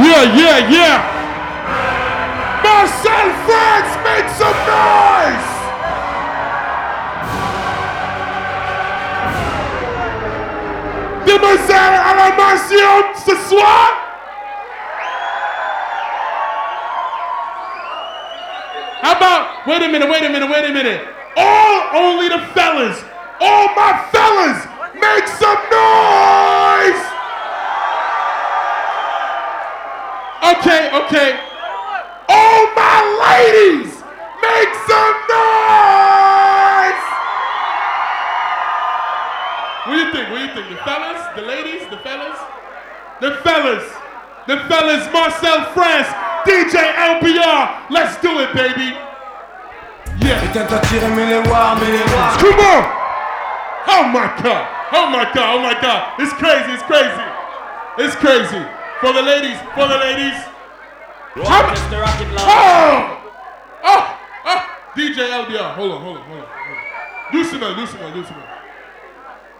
Yeah, yeah, yeah. Marcel France, make some noise. Demoiselle à la mansion ce soir. How about, wait a minute, wait a minute, wait a minute. All only the fellas, all my fellas, make some noise. Okay, okay. All my ladies, make some noise. What do you think? What do you think? The fellas, the ladies, the fellas, the fellas, the fellas. Marcel France, DJ LBR. Let's do it, baby. Yeah. Come on. Oh my God. Oh my God. Oh my God. It's crazy. It's crazy. It's crazy. For the ladies. For the ladies. Just the rocket. Oh! Ah, oh! Ah, oh! Ah. DJ LBR. Hold on, hold on, hold on. Hold on. Loosen up, loosen up, loosen up.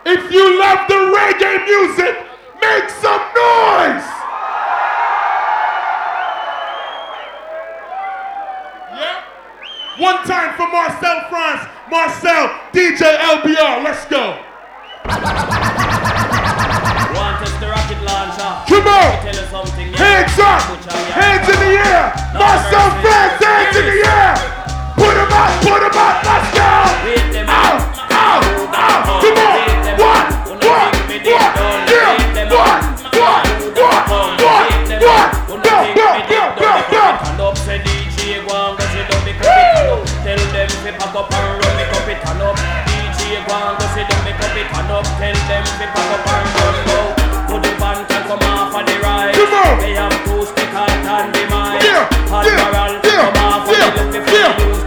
If you love the reggae music, make some noise! Yeah? One time for Marcel France. Marcel, DJ LBR. Let's go. Come on! Tell you something. yeah. Hands up! Hands in the air! Marcel France, hands in the air! Put them up, put them up, let's go! Wait them Ow, up. ow, ow! Come on! What? What? What? Yeah! What? What? What? What? What? Go, go, go, go, go! Stand up, say DJ, go and go sit down, up it, up. Tell them fi pack up and run, make up it, up. DJ, go and go sit down, make up it, up. Tell them fi pack up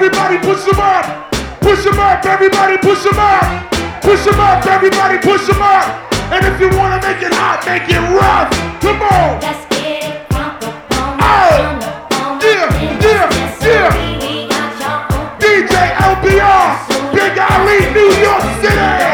everybody, push them up. Push them up, everybody, push them up. Push them up, everybody, push them up. And if you want to make it hot, make it rough. Come on. Let's get it crunk up on the Oh! on the Yeah, yeah, yeah. we got y'all open. DJ LBR, Big Ali, New York City.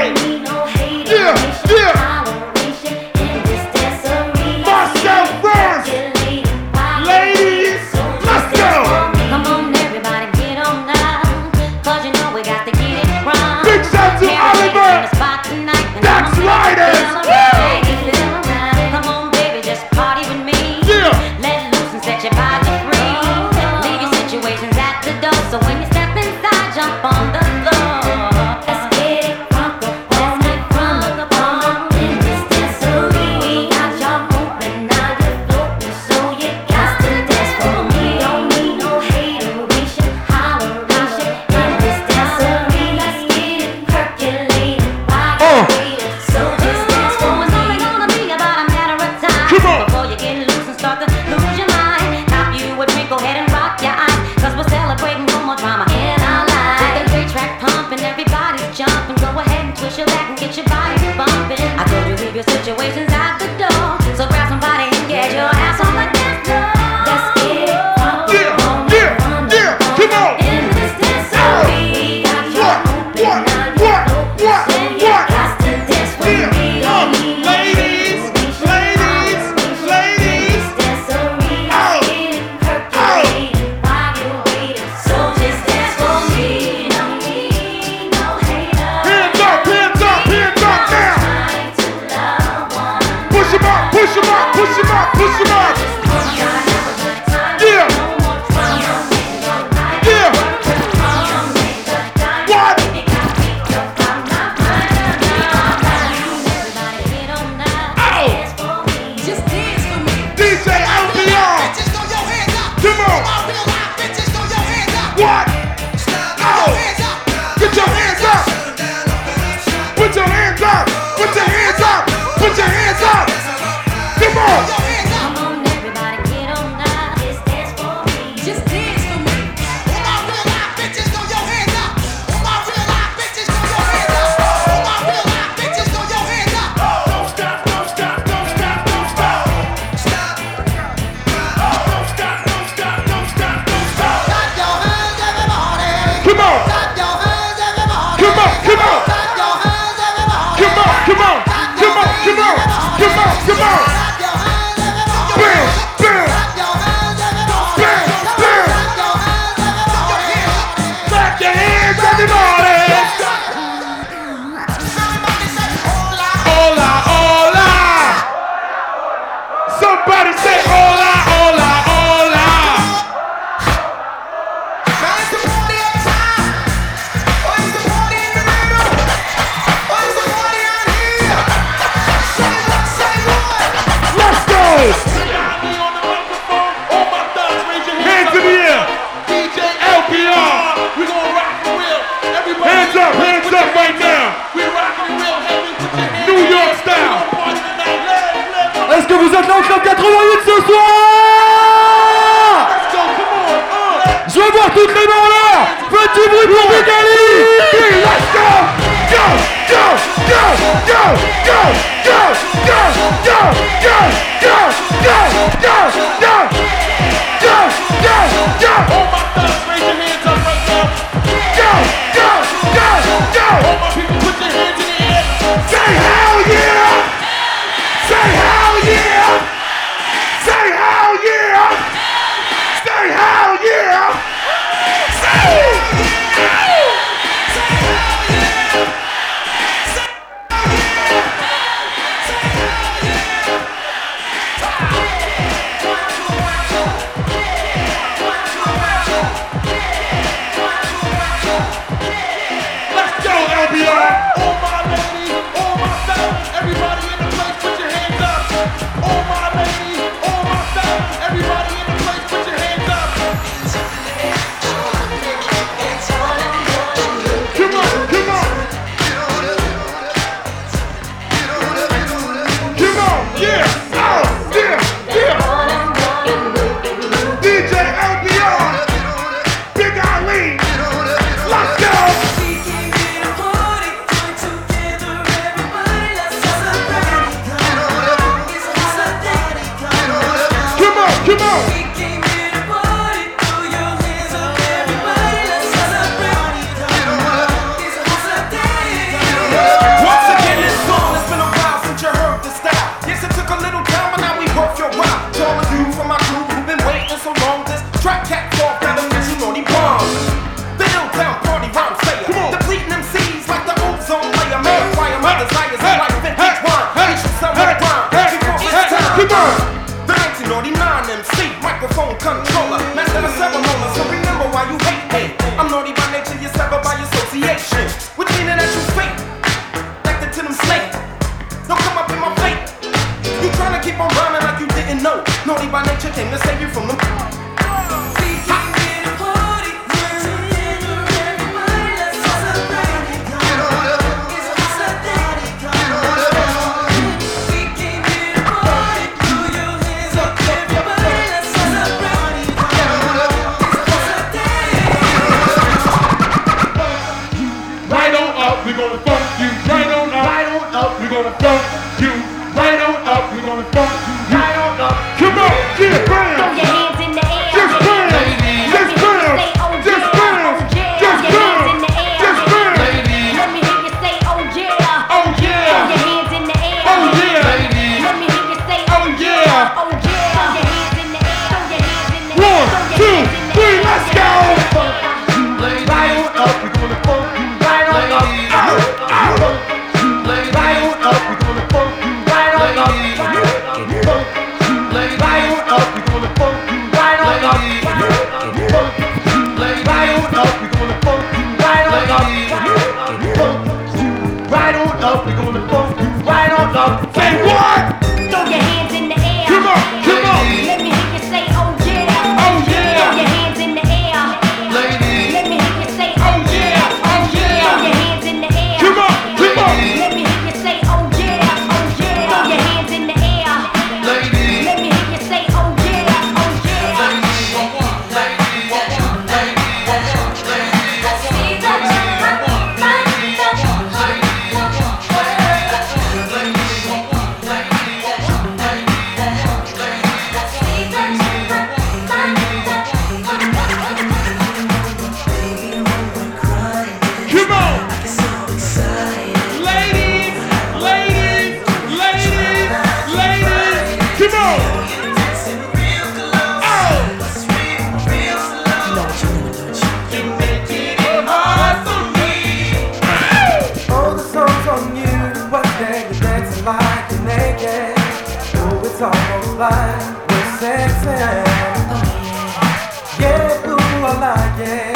lying.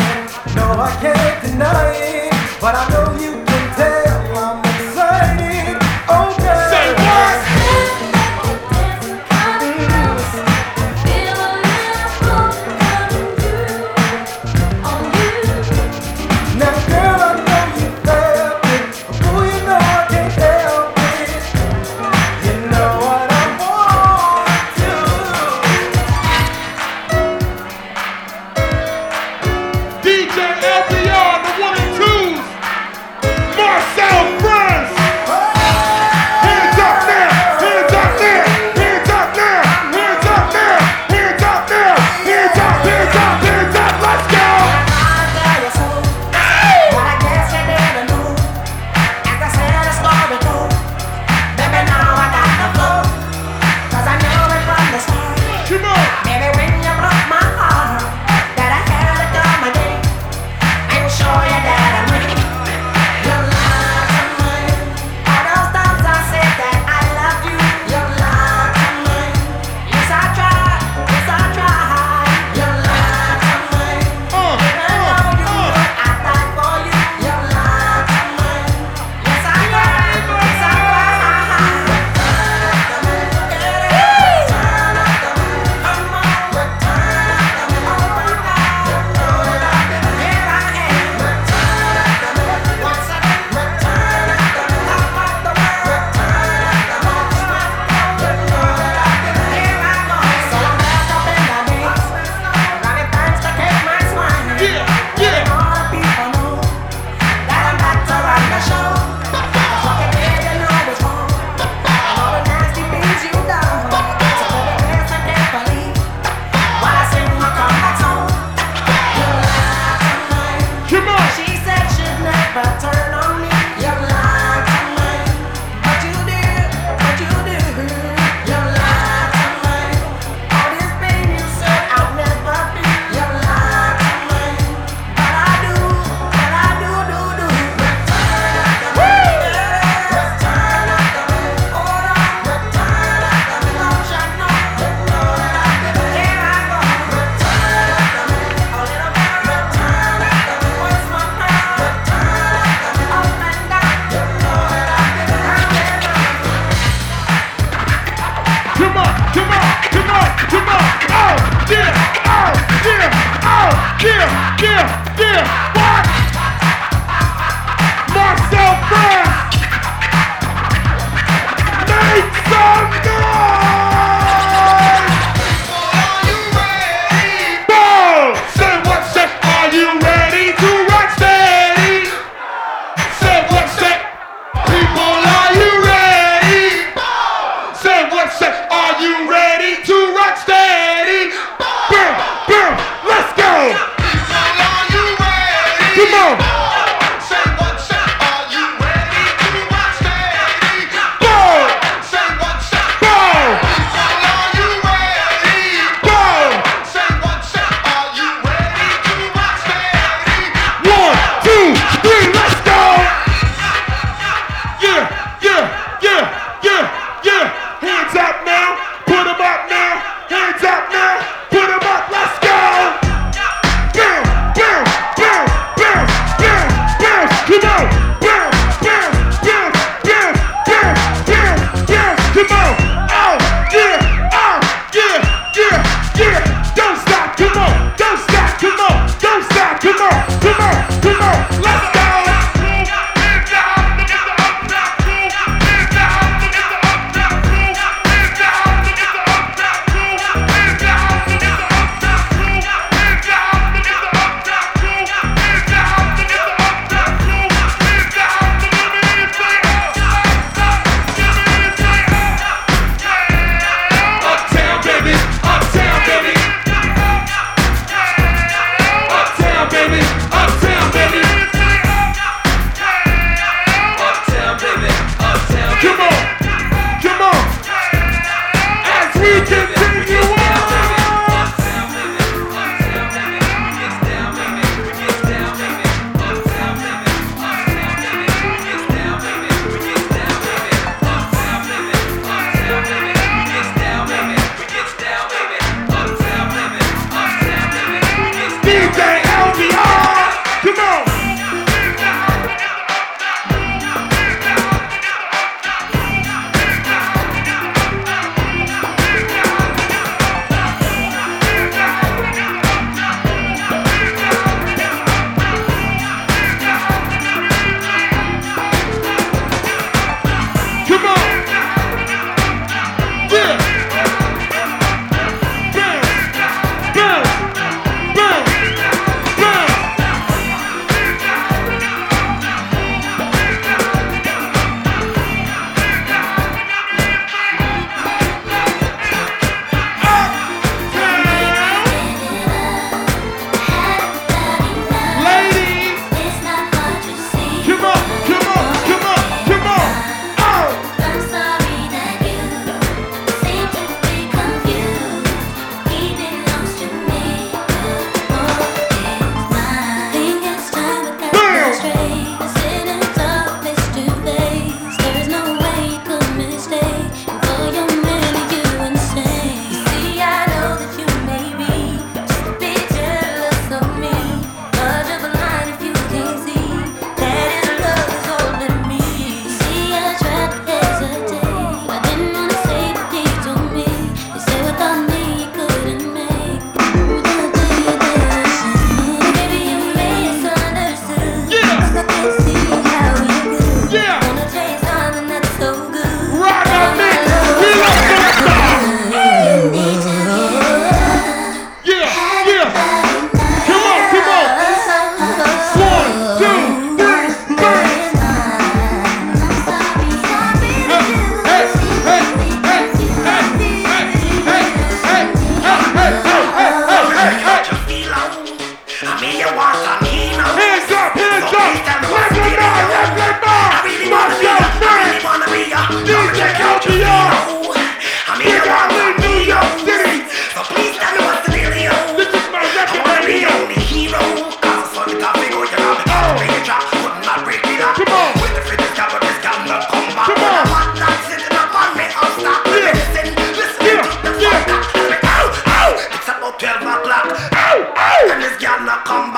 No, I can't deny it, but I know you.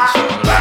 Bye.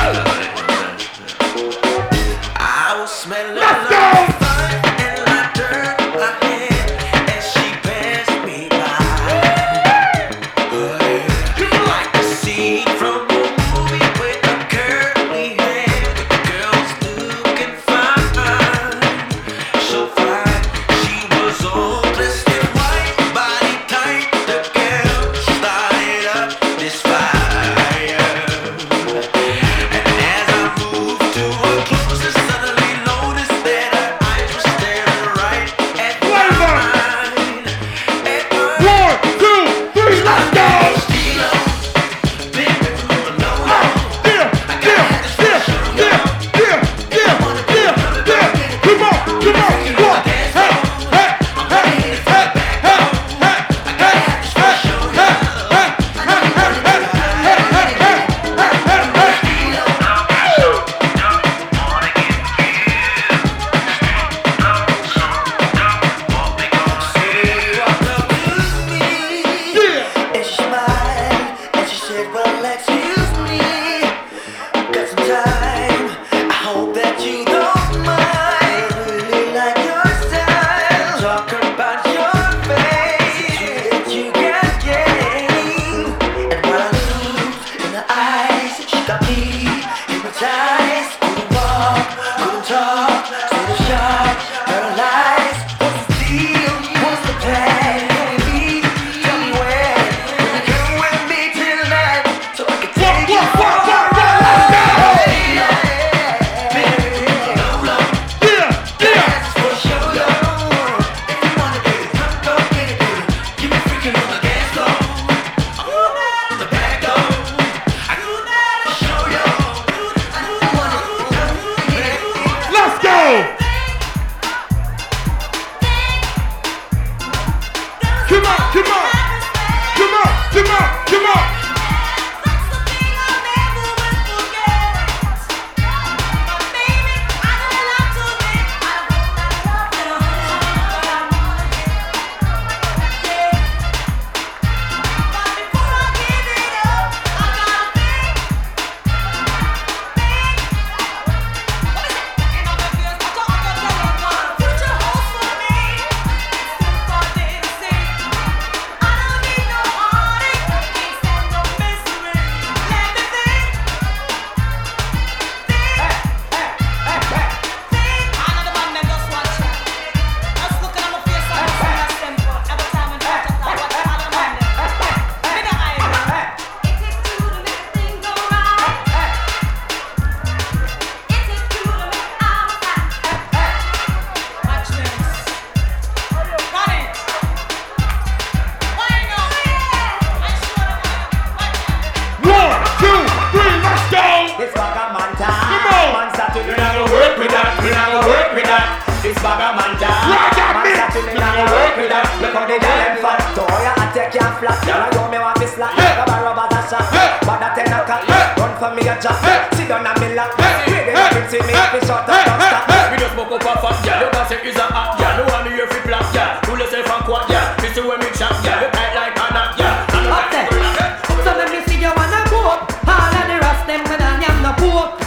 Було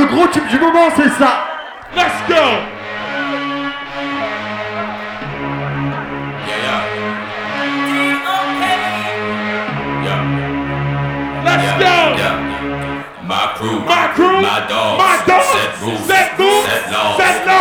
Le gros tube du moment, c'est ça. Let's go. Let's go! My crew, my crew, my dogs, my dogs set rules, set rules, set laws, set laws.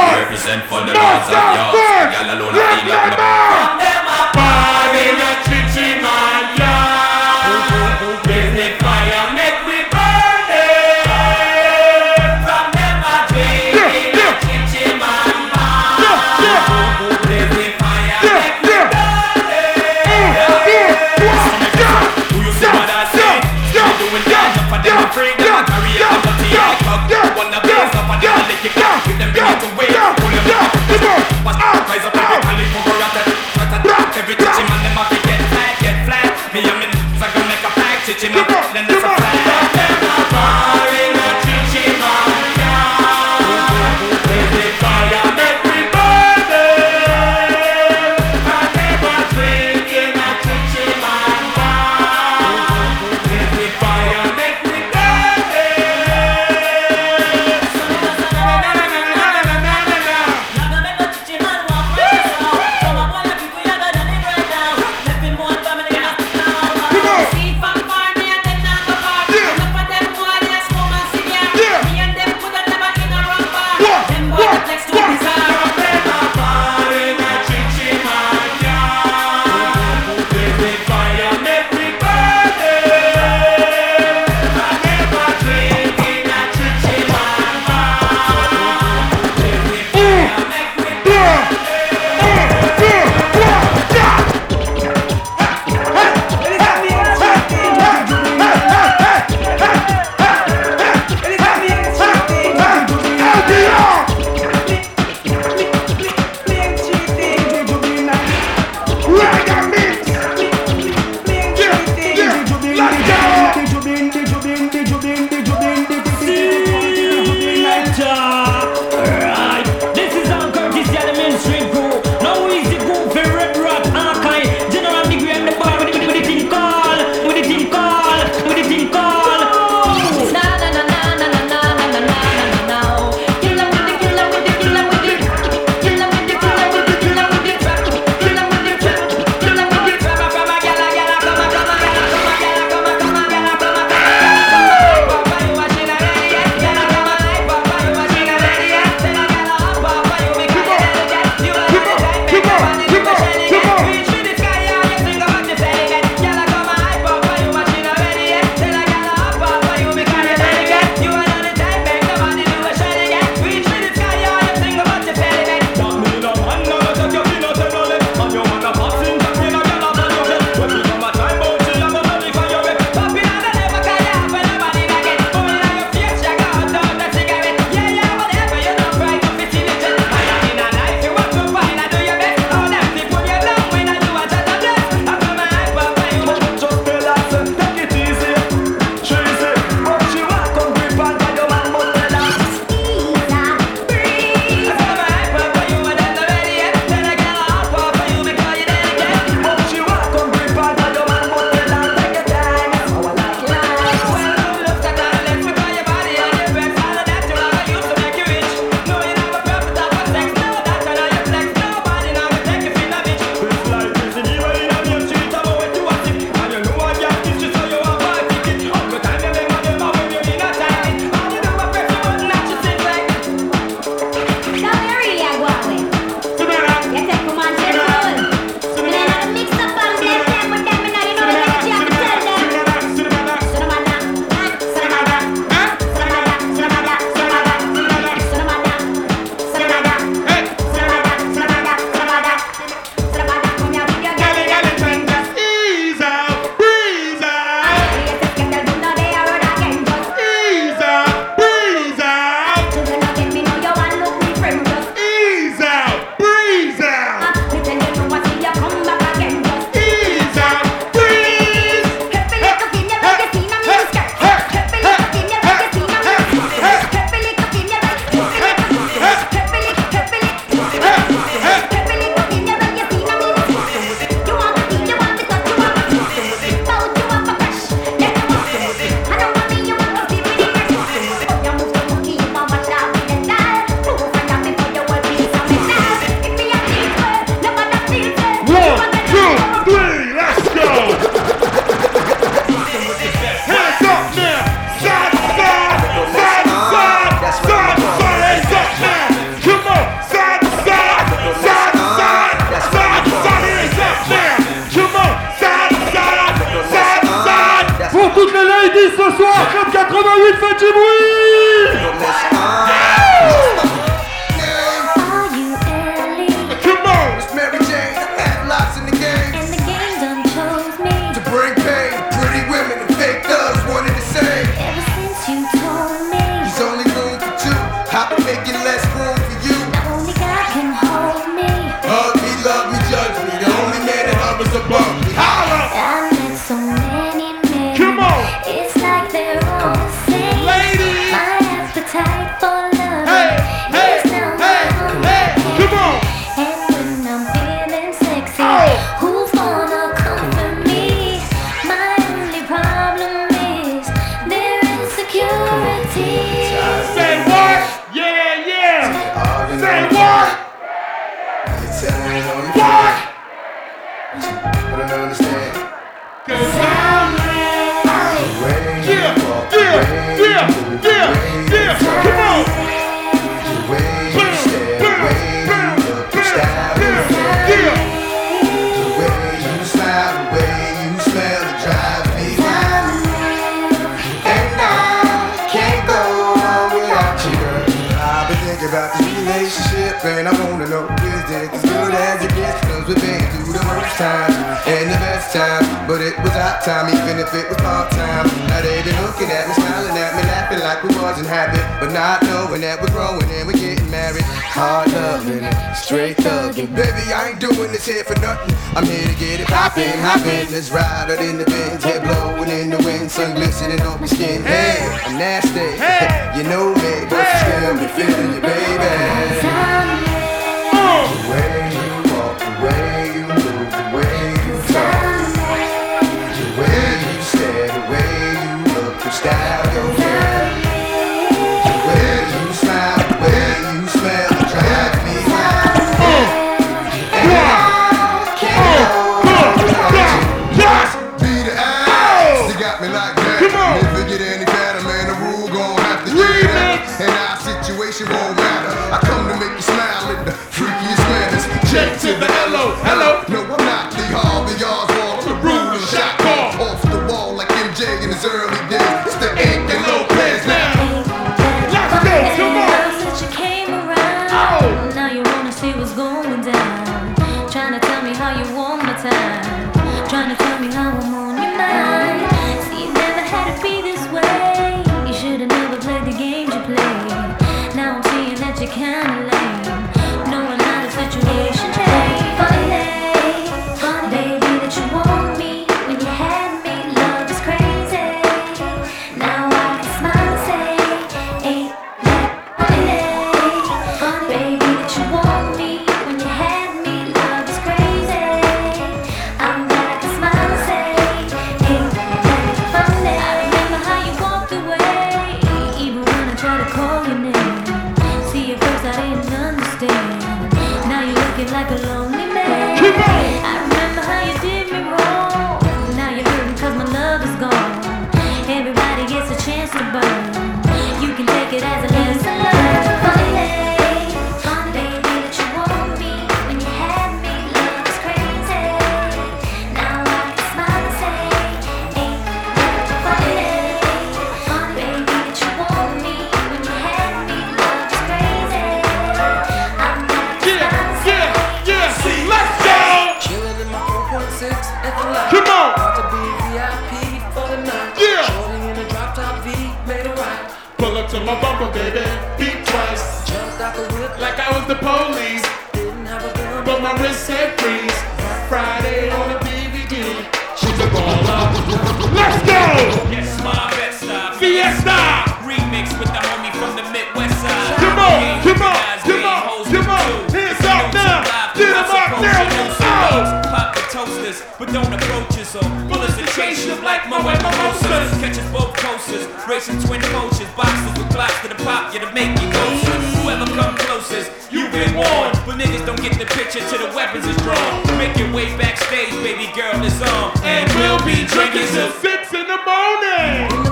my wet mimosas. Catches both coasters, racing twin coaches, boxes with glass to the pop, yeah, to make you closer. Whoever comes closest, you've been warned. But niggas don't get the picture till the weapons is drawn. Make your way backstage, baby girl, it's on. And we'll be drinking some sips in the morning.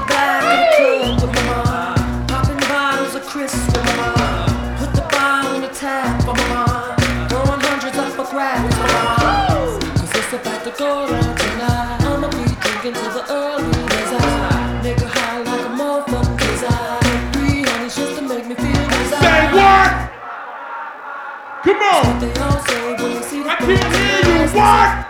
on. I can't hear you. What?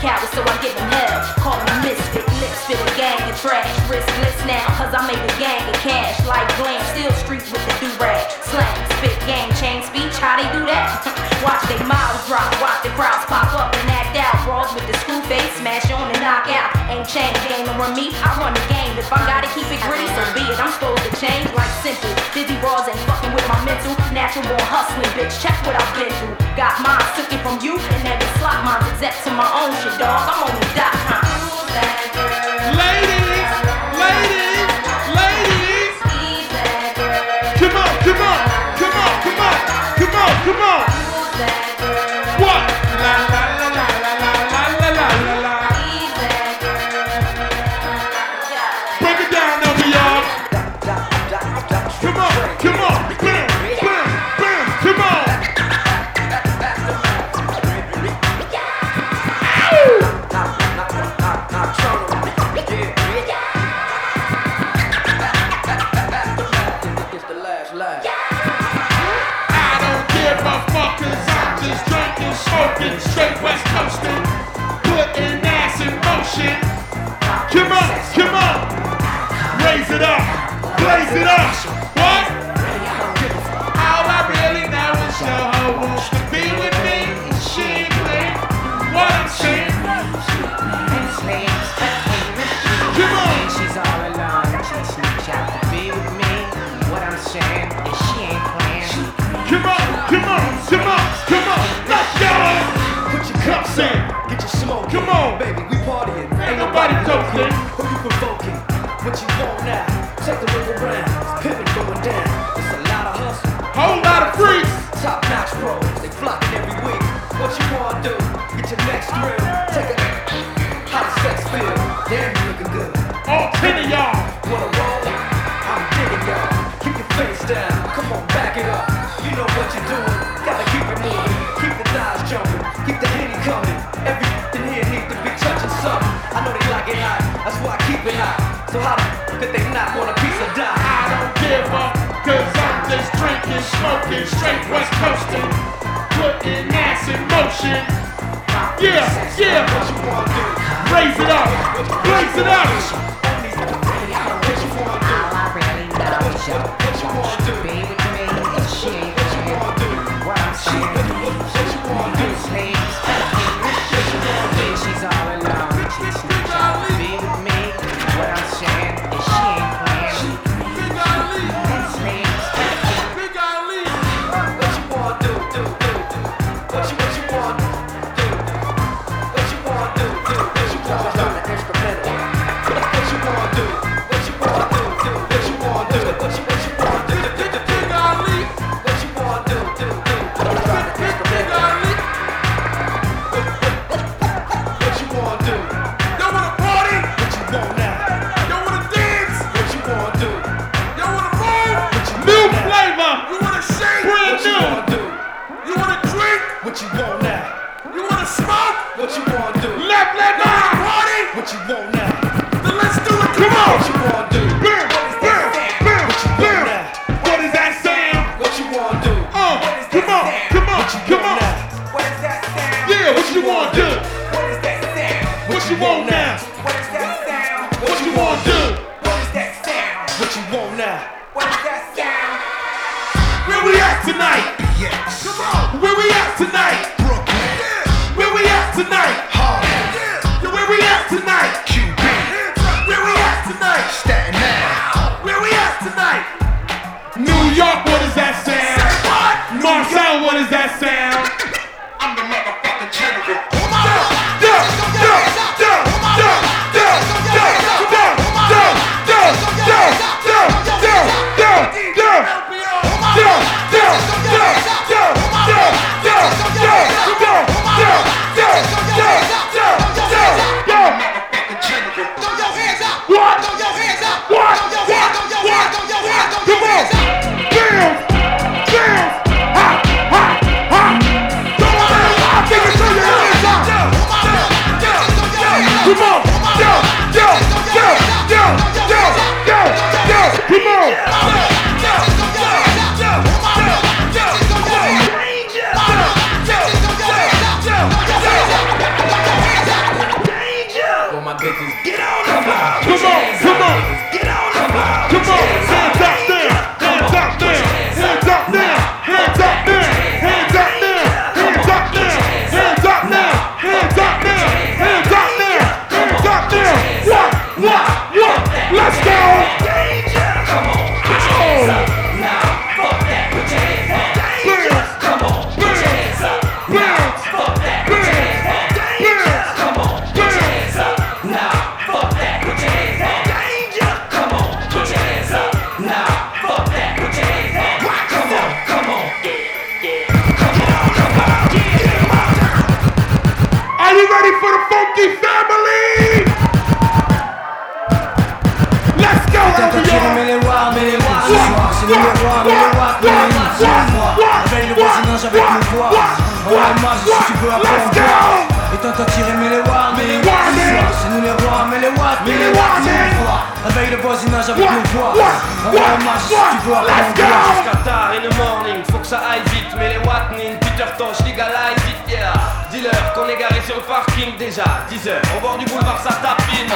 Cowards, so I give them hell. Call me misfit, lips fit a gang of trash. Riskless now, cause I made a gang of cash. Like glam, still street with the do-rag. Gang, chain speech, how they do that? watch they mouths drop, watch the crowds pop up and act out. Brawls with the school face, smash on and knock out. Ain't chain game run me, I run the game. If I gotta keep it gritty, so be it. I'm supposed to change like simple. Dizzy bras ain't fucking with my mental. Natural born hustling, bitch. Check what I've been through. Got mine, took it from you, and never slot mine. Except to my own shit, dog. I'm on the dot com. Ladies, come on, blaze it up. What? All I really know is your hoe wants to be with me. She ain't playing what I'm saying. Come on. She's all alone. She sneaks out to be with me. What I'm saying is she ain't playing. Come on, come on, come on, come on, let's go. Put your cups in, get your smoke. Come on. baby, we partying. Ain't nobody toasting. Who you provoking? What you want now? Take the look around. Take a does sex feel? Damn, you looking good. All ten of y'all. Wanna roll? I'm digging y'all. Keep your face down. Come on, back it up. You know what you're doing. Gotta keep it moving. Keep the thighs jumping. Keep the henny coming. Everything here needs to be touching something. I know they like it hot. That's why I keep it hot. So how the they not want a piece of die? I don't give up, cause I'm just drinking, smoking, straight west coasting, putting ass in motion. Yeah, yeah. Raise it up, raise it up. What you want now? You wanna smoke? What you wanna do? Left, left, right. Party? What you want now? Then let's do it. Come on. What you wanna do? Réveille le voisinage avec nos voix. On marche si tu après on boit. Jusqu'à tard in the morning, faut que ça aille vite. Mais les Watnin, Peter Tosh, legalize it, yeah. Dis-leur qu'on est garé sur le parking déjà. 10 heures, au bord du boulevard, ça tapine.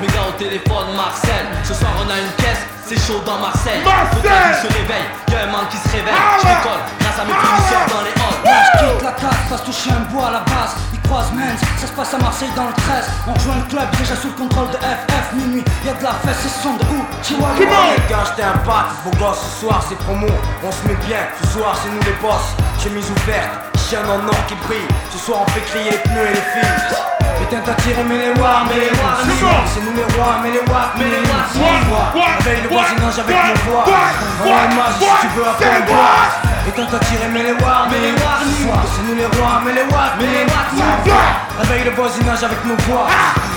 Mes gars au téléphone, Marcel. Ce soir on a une caisse, c'est chaud dans Marseille. Marseille Faut se réveille, y'a un man qui se réveille. Ah Je décolle grâce à mes fournisseurs dans les halls. Moi je quitte la que je suis un bois à la base. Ils croisent Menz, ça se passe à Marseille dans le 13 On rejoint le club déjà sous le contrôle de FF Minuit, y'a de la fesse et ce son de ouf Chihuahua Les gars, j'étais un pote, beau gosse, ce soir c'est promo, on se met bien, ce soir c'est nous les boss, chemise ouverte, chien en or qui brille, ce soir on fait crier les pneus et les filles. Putain t'as tiré mais les watts, mais les soir c'est nous les rois, mais les watts, mais les watts, réveille le voisinage avec nos voix, on va si tu veux après on boit. Putain t'as tiré mais les watts, mais les soir c'est nous les rois, mais les watts, mais les watts, soir, réveille le voisinage avec nos voix,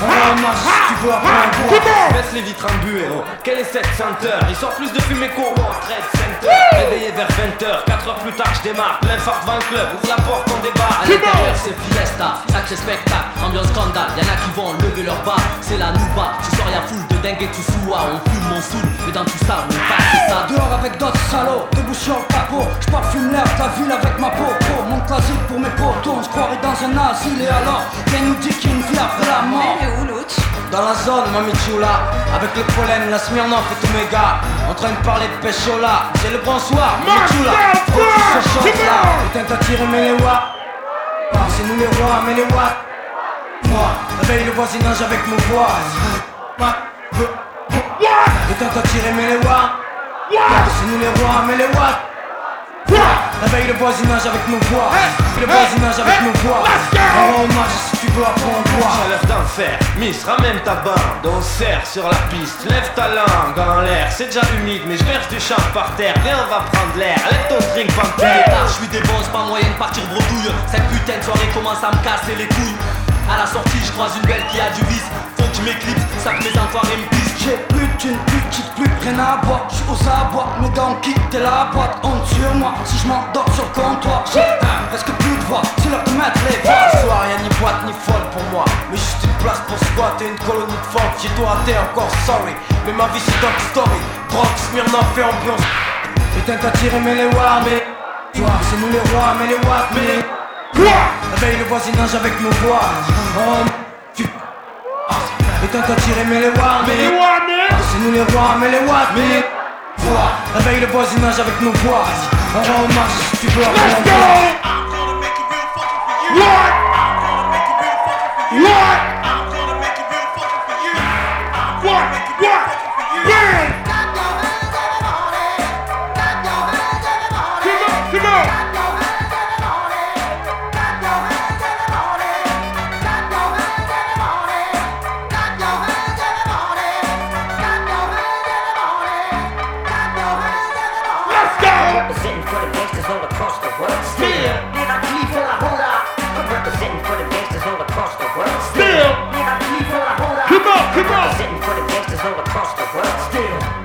on va marche si tu veux après on boit. Baisse les vitres en bu, héros. Quelle est cette senteur? Il sort plus de fumée qu'au World Trade Center. Réveillé vers 20h, 4 heures plus tard, je démarre. L'infart devant le club, ouvre la porte, on débarque. À l'intérieur c'est fiesta, sacré spectacle, ambiance scandale, y'en a qui vont lever leur bas, c'est la nouba, ce soir y'a foule de dingue et tout soua, on fume, on saoule, mais dans tout ça on passe ça. Dehors avec d'autres salauds, debout sur le capot Je fume l'air de la ville avec ma peau Pro, Mon classique pour mes potos On se croirait dans un asile. Et alors Viens nous dire qu'il y a une vie après la mort. Dans la zone, mamie Chula, avec le pollen, la Smirnoff et tous mes gars, en train de parler de péchola. C'est le bonsoir, mamie Chula, faut que tu se chantes là. Putain, t'as tiré, mais les watts, Ah, c'est nous les rois, mais les watts. Moi, réveille le voisinage avec nos voix. Putain, t'as tiré, mais les watts, Ah, c'est nous les rois, mais les watts. Réveille le voisinage avec nos voix. Le voisinage avec nos voix. On marche si tu veux on boit Chaleur d'enfer, Miss ramène ta bande, on serre sur la piste, lève ta langue en l'air, c'est déjà humide mais je verse du champ par terre, viens on va prendre l'air, lève ton string panthère je suis des bons, pas moyen de partir bredouille. Cette putain de soirée commence à me casser les couilles À la sortie, je croise une belle qui a du vice. Faut que je m'éclipse, ça que mes enfoirés me pissent. J'ai plus d'une petite plus rien à boire. Je suis aux abois, mes dents quittent la boîte. Honte sur moi, si je m'endors sur le comptoir J'ai un, presque plus de voix, c'est l'heure de mettre les voix. Ce soir y'a ni boîte ni folle pour moi. Mais juste une place pour squatter une colonie de folk J'ai tout raté encore sorry. Mais ma vie c'est Dog Story. Drogue, Smirnoff et ambiance. Putain t'as tiré mais les watts mais Soir c'est nous les rois mais les watts mais les Réveille le voisinage avec nos voix Oh tu Putain t'as tiré mais les watts mais les C'est nous les rois mais les watts mais les Voix Réveille le voisinage avec nos voix On marche si tu veux? What? What? People sitting for the gangsters all across the world still.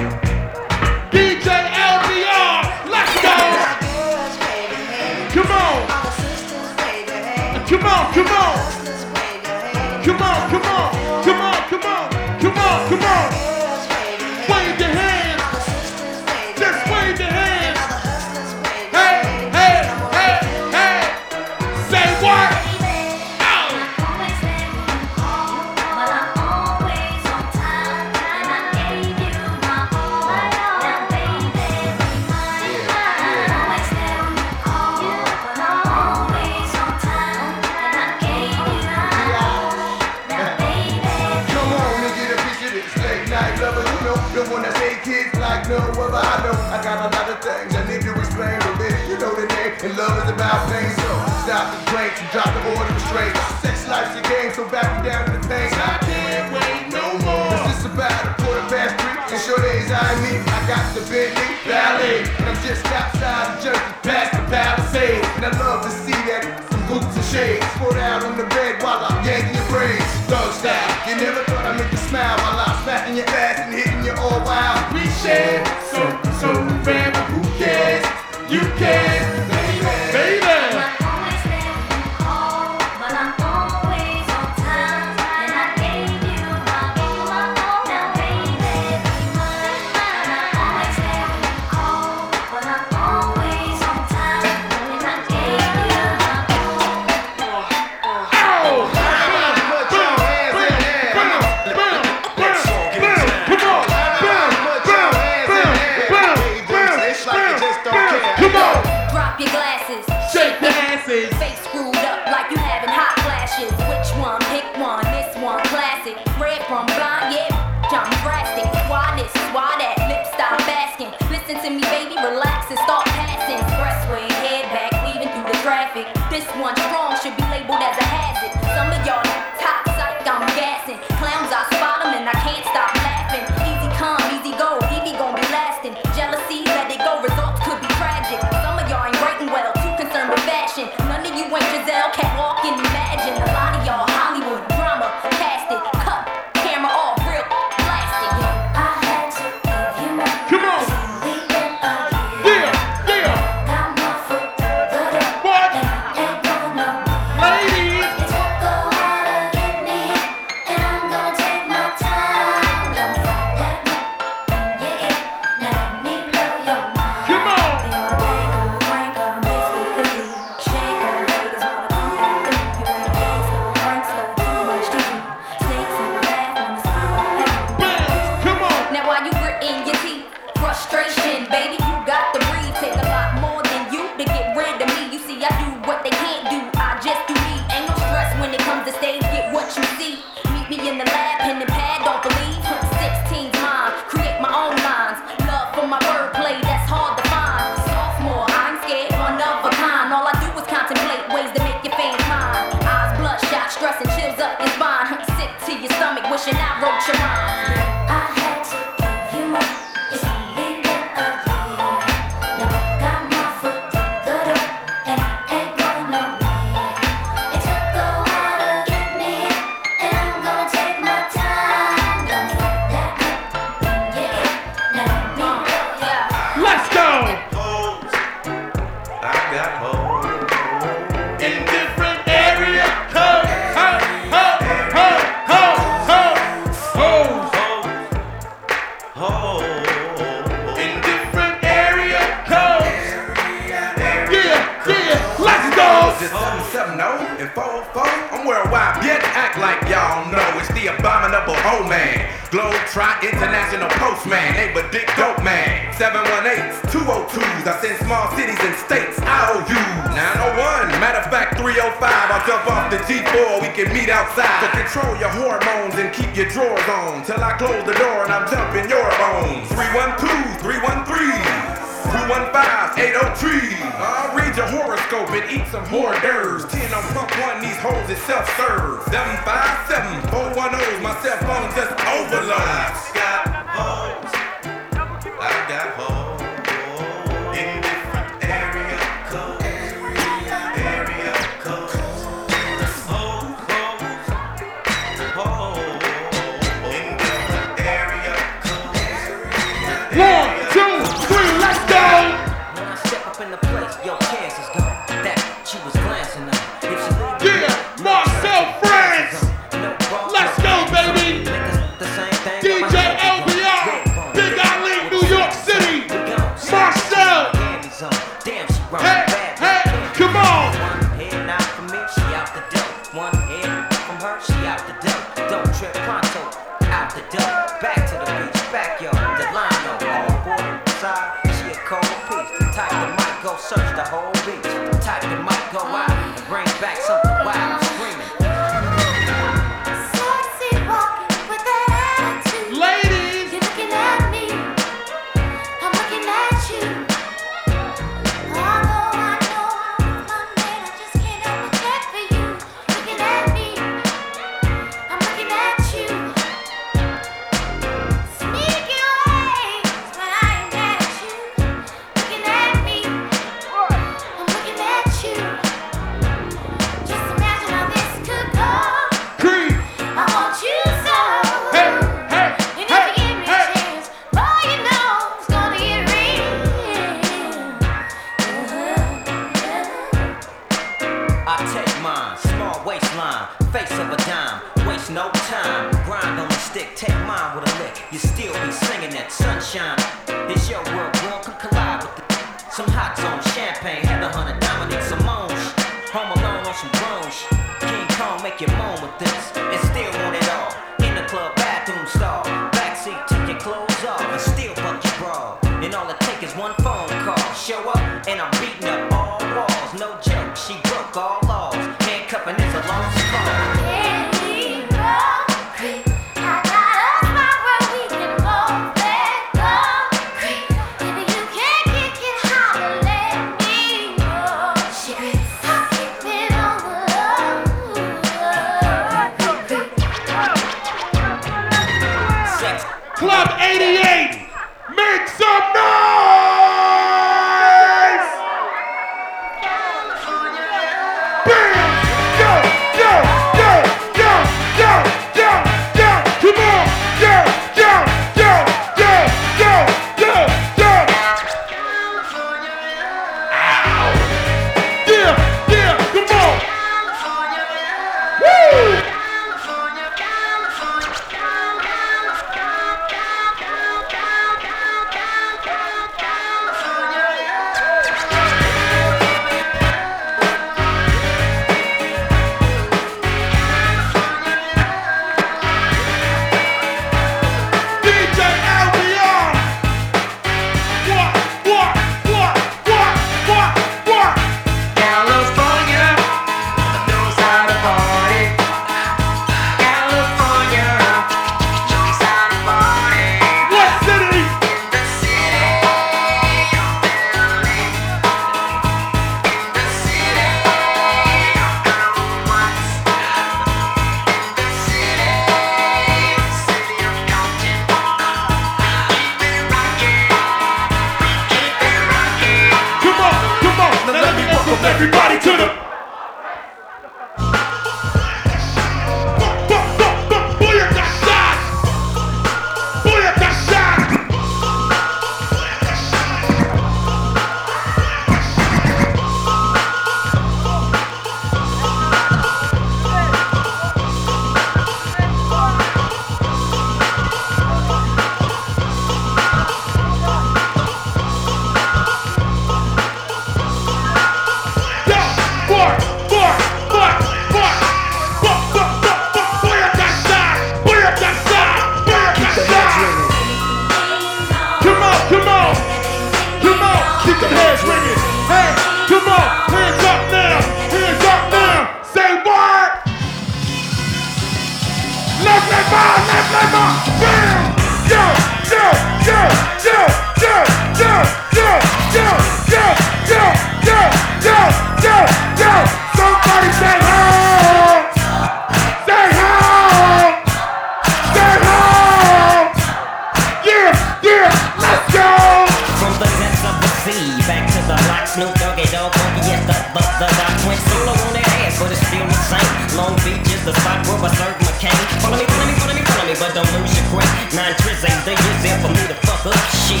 the spot where I serve my cane. Follow me, follow me, follow me, follow me, but don't lose your grip. Nine tricks ain't the years there for me to fuck up shit.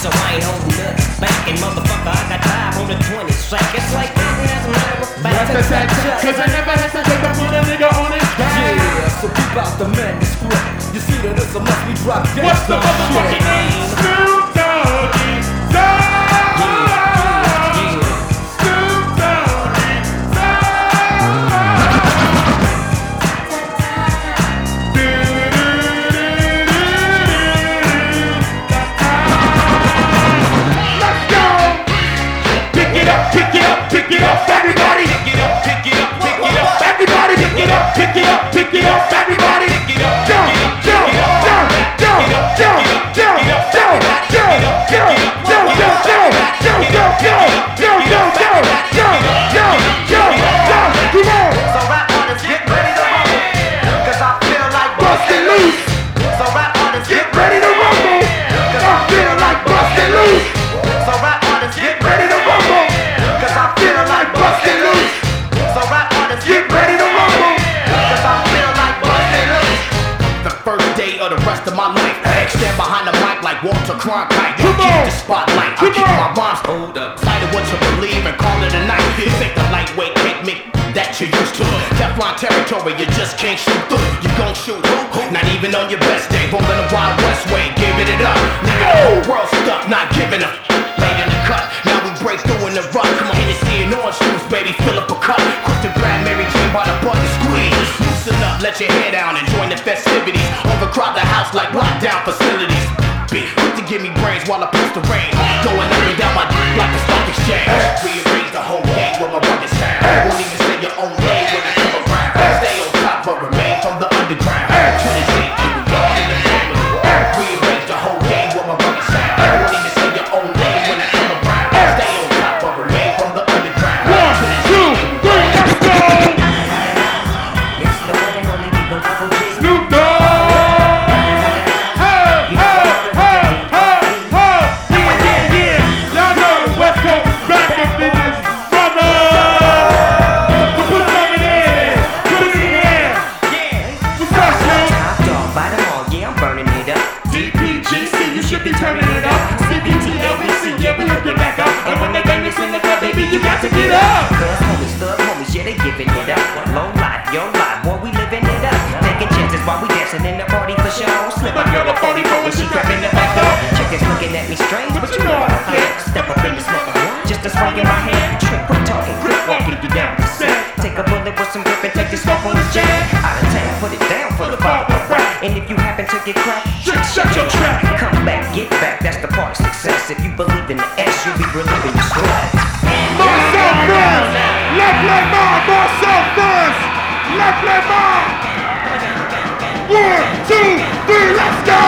So I ain't holding up back, and motherfucker, I got 520 on It's like that, a matter of fact. That's cause I never hesitate to put a nigga on his back. Yeah, so keep out the manuscript. You see that it's a must be dropped. What's the motherfucking name? pick it up, pick it up, everybody. Twan kite, keep the spotlight. I keep my rhymes hold up. Fight what you believe and call it a night. This ain't the lightweight picnic that you're used to. Teflon territory, you just can't shoot through. You gon' shoot who? Not even on your best day. Rolling the Wild West way, giving it up. Leaving the whole world stuck, not giving up. Late in the cut, now we break through in the rut. Come on, Hennessy and orange juice, baby, fill up a cup. Quick to grab Mary Jane by the button, squeeze. Loosen up, let your hair down and join the festivities. Overcrowd the house like lockdown facilities. Give me brains while I push the rain. Going up and down my d- like a stock exchange. Rearrange happen to get cracked, shut your trap. Come back, get back, that's the part of success. If you believe in the S, you'll be relieving your stress. First! Left leg first! Left leg mom! One, two, three, let's go!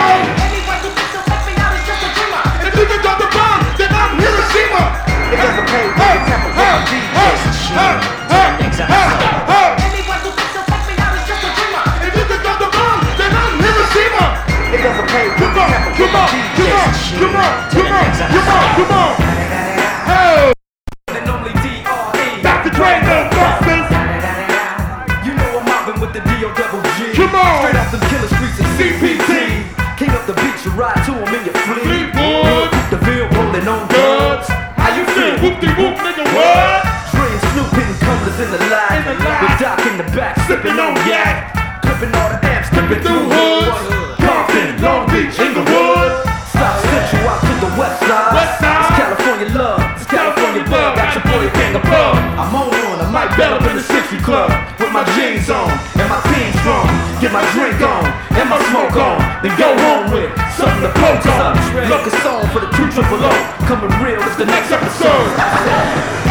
If you can drop the bomb, then I'm Hiroshima! It doesn't pay for the temple for my DJs the temple for my DJs and shit. Come on, come on, come on, come on! Hey! Dr. Dre, no busters! You know I'm mobbing with the D.O. double G. Come on. Straight off them killer streets of CPT. King up the beach, you ride to him in your fleet. Fleetwood. The Ville rolling on dubs. How you feel? Whoop-de-whoop, nigga, what? Dre and Snoop hitting colors in the light. In the light. With Doc in the back, sipping on yak. Jeans on and my team strong. Get my drink on and my smoke on. Then go home with something to poke on. Look a song for the two triple O. Coming real. It's the next episode.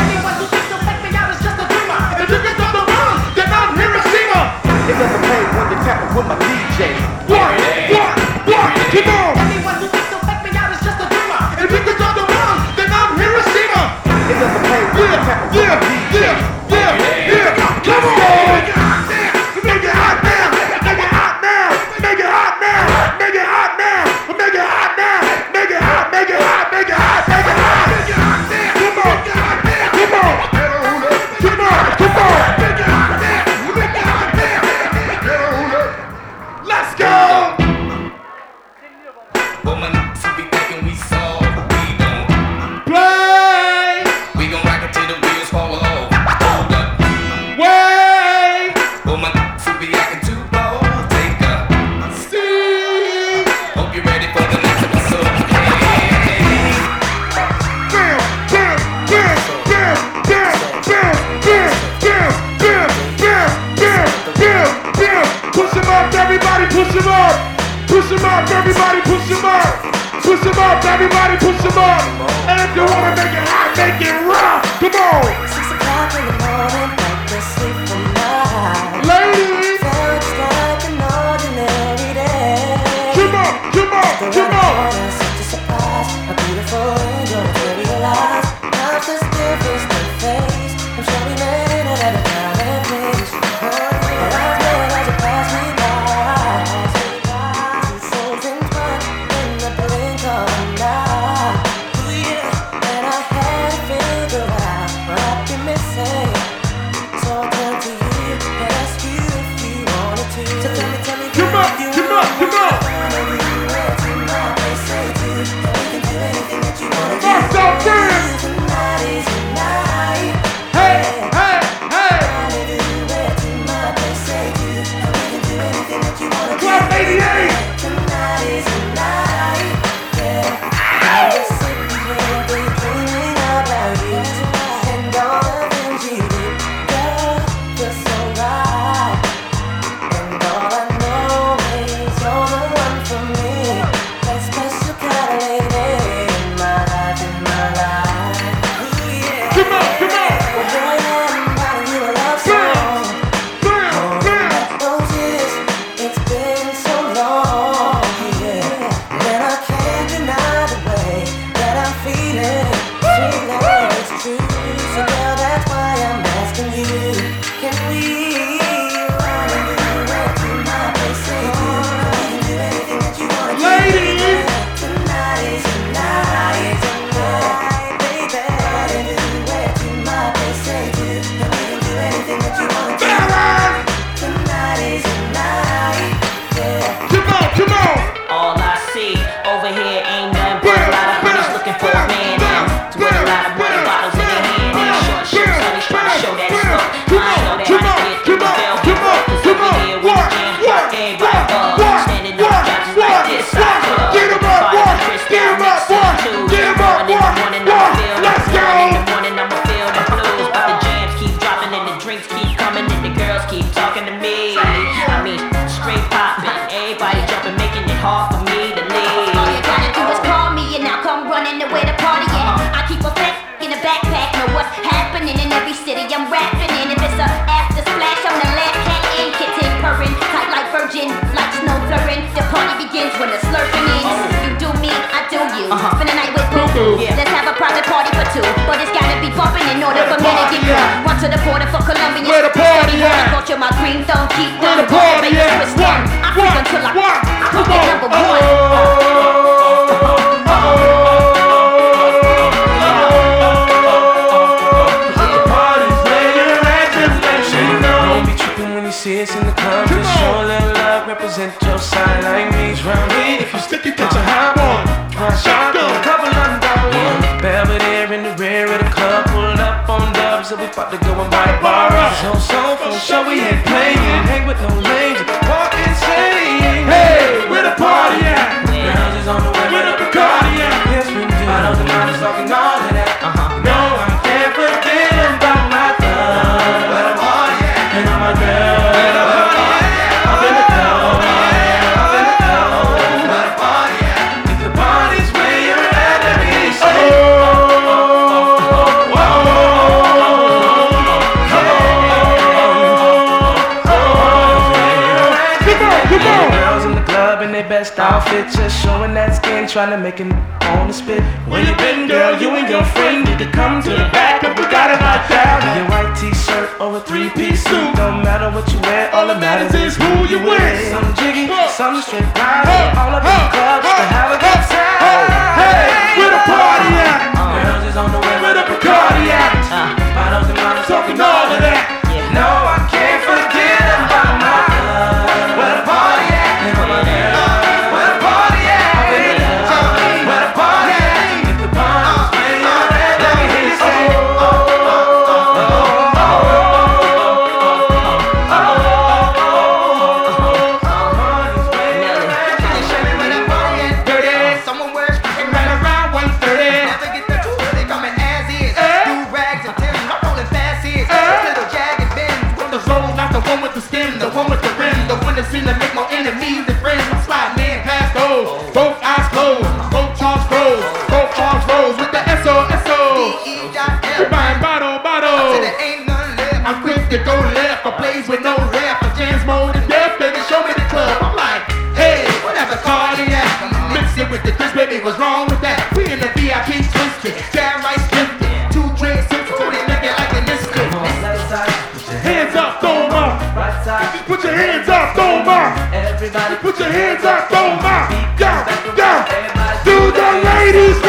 American on the spit. Where you been, girl? You and your friend need to come to the back. I forgot about that. Be your white t-shirt or a three-piece suit. Don't matter what you wear, all that matters is who you with. Some jiggy, some straight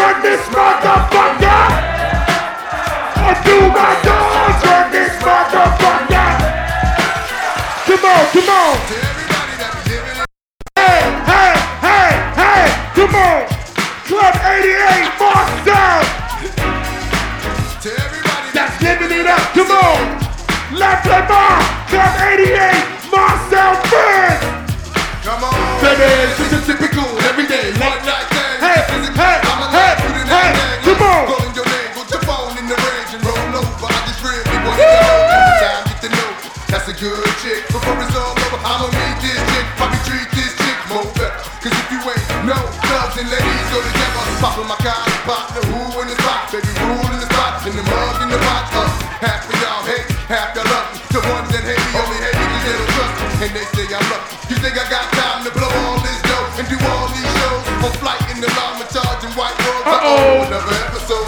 turn this motherfucker. I do my dog, turn this motherfucker. Come on, come on. Hey, hey, hey, hey, come on. Club 88, Fox down. That's giving it up, come on. Left and bar, Club 88, Marcel Finn. Come on. Baby, this is typical. Popping my car spot, the who in the spot, baby rule in the spot, and the mug in the pot. Uh, half of y'all hate, half y'all love. The ones that hate me only hate me cause they don't trust me, and they say I'm lucky. You think I got time to blow all this dough and do all these shows on flight in the llama charging white girls, Uh oh, another episode.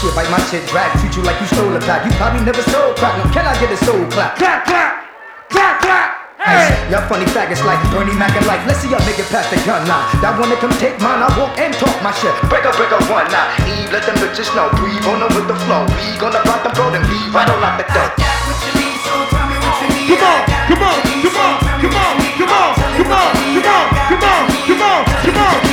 shit, bite my shit drag, Treat you like you stole a pack. You probably never sold crack. No, can I get a soul clap? Clap, clap, clap, clap. Hey. Y'all funny faggots like Bernie Mac and like, let's see y'all make it past the gun line. That one to come take mine, I walk and talk my shit. Break up, break up, one now. Eve, let them bitches know. Breathe on them with the flow. We gonna block them, throw them, leave I right on out the door. Come on, come on, come on, come on, come on, come on, come on, come on, come on, come on.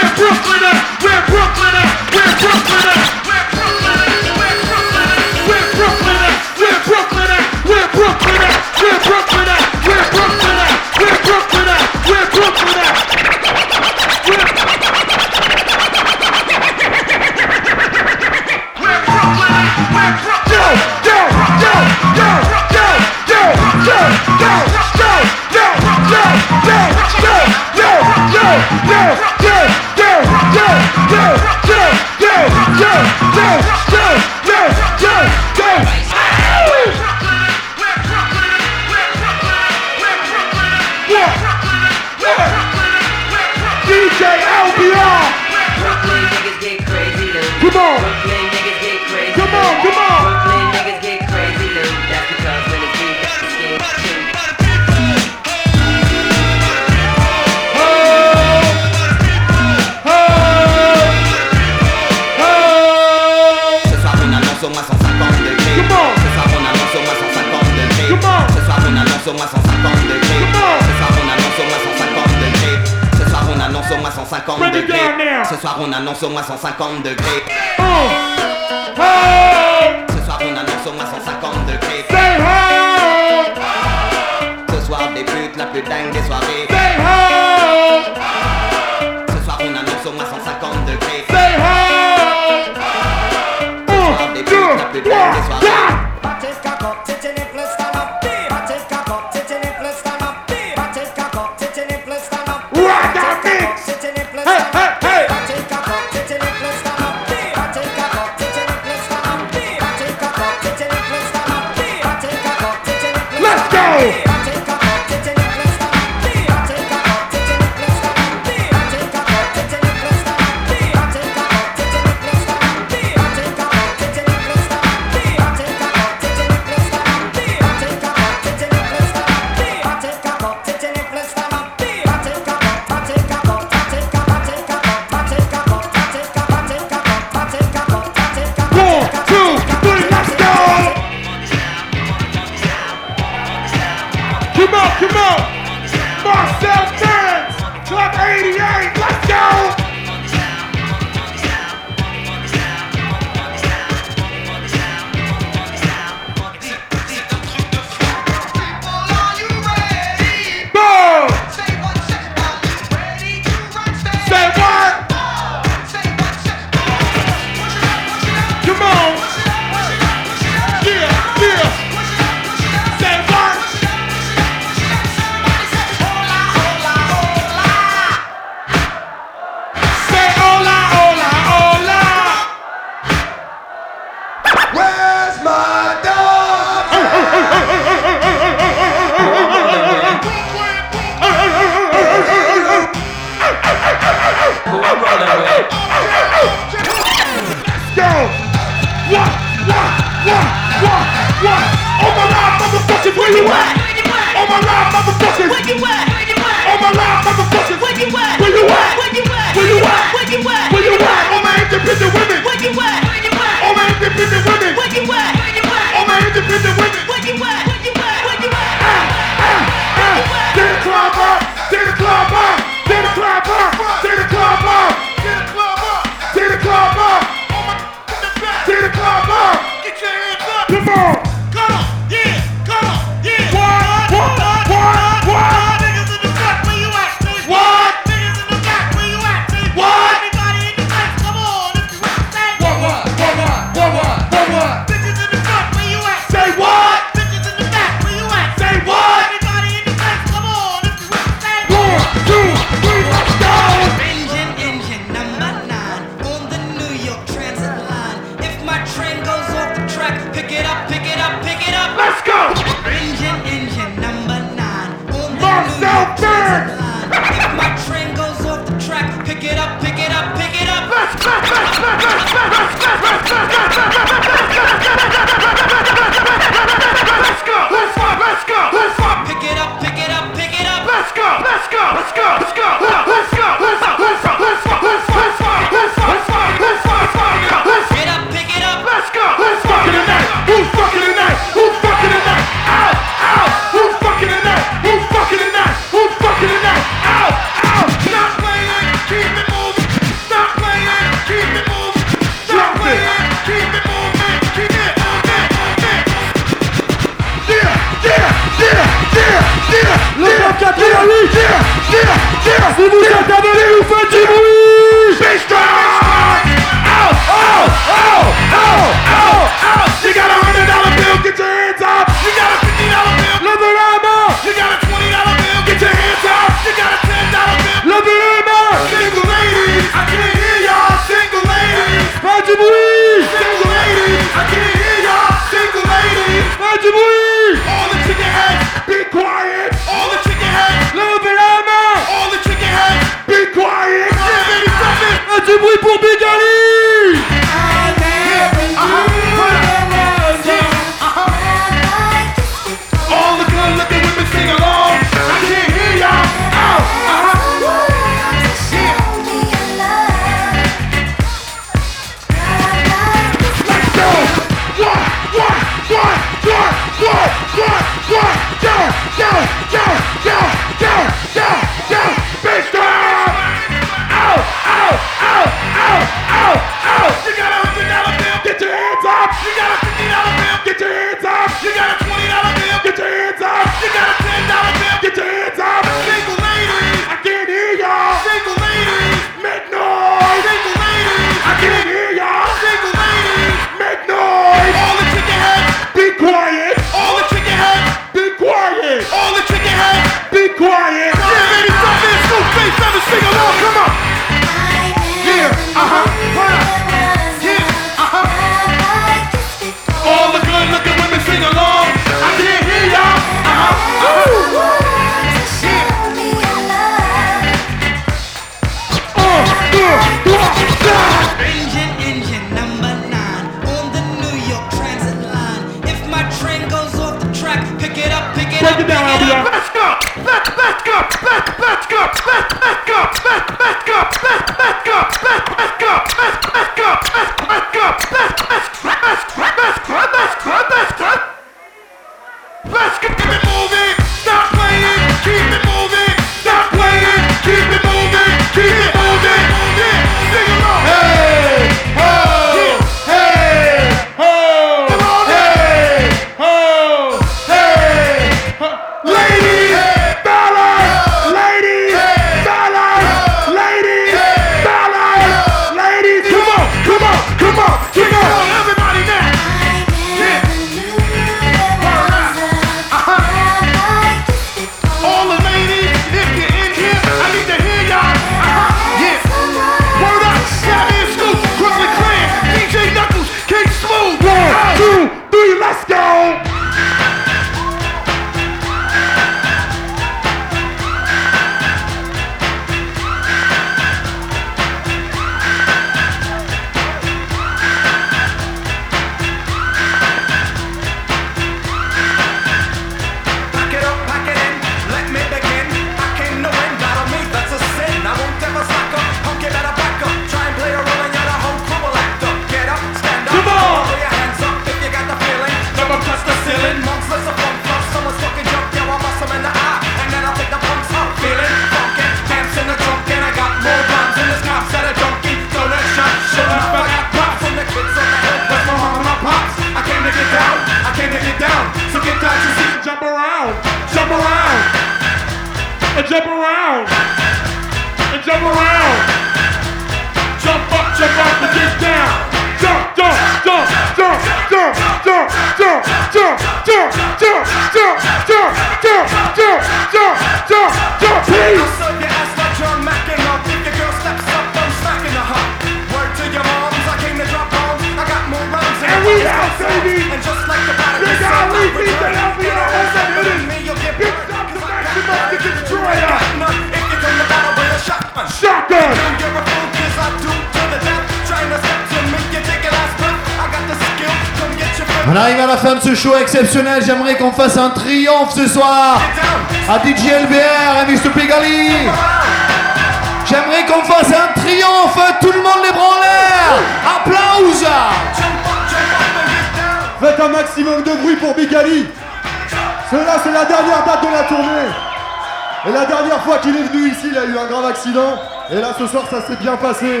La dernière fois qu'il est venu ici, il a eu un grave accident. Et là, ce soir, ça s'est bien passé.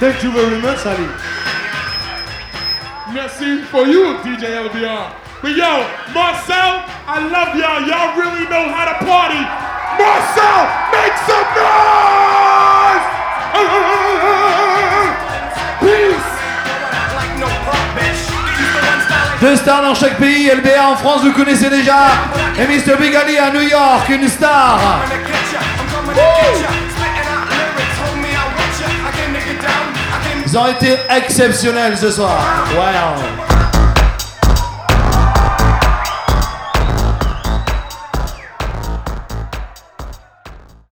Thank you very much, Ali. Merci for you, DJ LBR. But yo, Marcel, I love y'all. Y'all really know how to party. Marcel, make some noise! Peace! Deux stars dans chaque pays, LBA en France, vous connaissez déjà. Et Mr. Big Ali à New York, une star. Ils ont été exceptionnels ce soir. Wow.